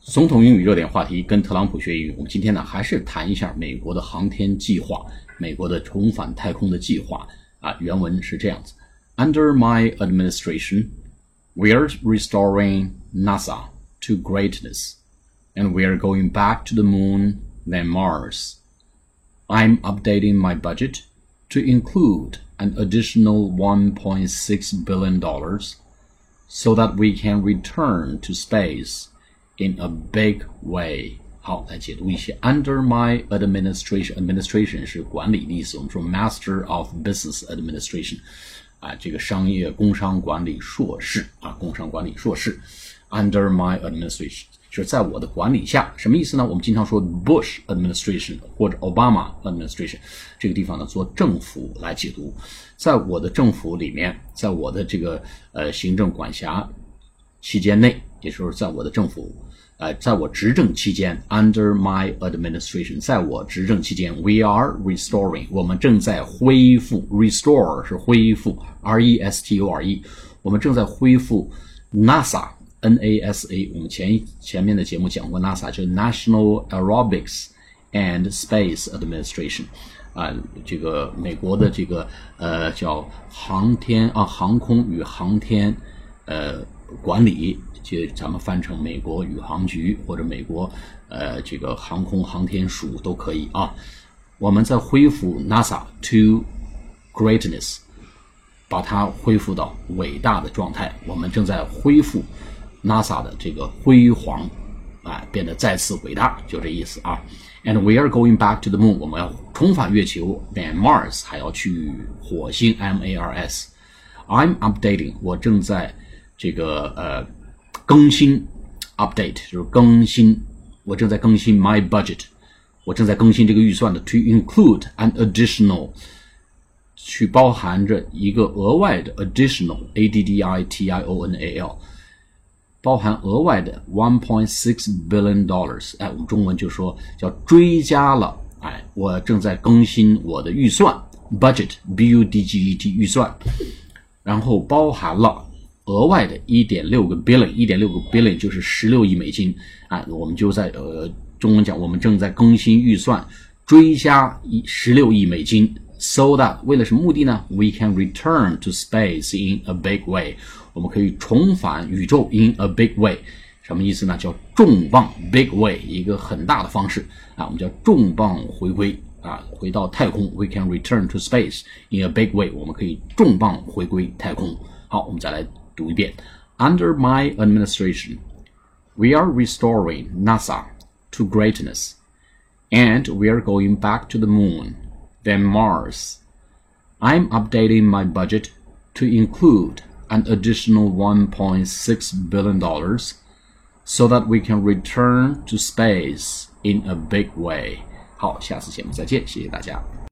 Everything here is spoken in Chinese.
总统英语热点话题，跟特朗普学英语。我们今天呢，还是谈一下美国的航天计划，美国的重返太空的计划啊。原文是这样子：Under my administration, we are restoring NASA to greatness, and we are going back to the moon, then Mars. I'm updating my budget to include an additional 1.6 billion dollars, so that we can return to space In a big way。好，来解读一些。Under my administration，administration 是管理的意思。我们说 Master of Business Administration，啊，这个商业工商管理硕士啊，工商管理硕士。Under my administration 就是在我的管理下，什么意思呢？我们经常说 Bush administration 或者 Obama administration，这个地方呢做政府来解读。在我的政府里面，在我的这个呃行政管辖期间内，也就是在我的政府。呃，在我执政期间，under my administration，在我执政期间，we are restoring，我们正在恢复，restore 是恢复，r e s t o r e，我们正在恢复 NASA，n a s a，我们前前面的节目讲过 NASA，就是 National Aerobics and Space Administration，啊，这个美国的这个呃叫航天啊航空与航天呃管理。就咱们翻成美国宇航局或者美国呃这个航空航天署都可以啊。我们在恢复 NASA to greatness，把它恢复到伟大的状态。我们正在恢复 NASA 的这个辉煌，啊，变得再次伟大，就这意思啊。And we are going back to the moon，我们要重返月球。And Mars 还要去火星，M A R S。I'm updating，我正在这个呃。更新，update 就是更新。我正在更新 my budget，我正在更新这个预算的。To include an additional，去包含着一个额外的 additional，a d d i t i o n a l，包含额外的 one point six billion dollars。哎，我们中文就说叫追加了。哎，我正在更新我的预算 budget，b u d g e t 预算，然后包含了。额外的1.6个 billion，1.6 个 billion 就是十六亿美金啊！我们就在呃中文讲，我们正在更新预算，追加一十六亿美金，so that 为了什么目的呢？We can return to space in a big way，我们可以重返宇宙 in a big way，什么意思呢？叫重磅 big way，一个很大的方式啊！我们叫重磅回归啊，回到太空。We can return to space in a big way，我们可以重磅回归太空。好，我们再来。读一遍：Under my administration, we are restoring NASA to greatness, and we are going back to the moon, then Mars. I'm updating my budget to include an additional $1.6 billion so that we can return to space in a big way. 好，下次节目再见，谢谢大家。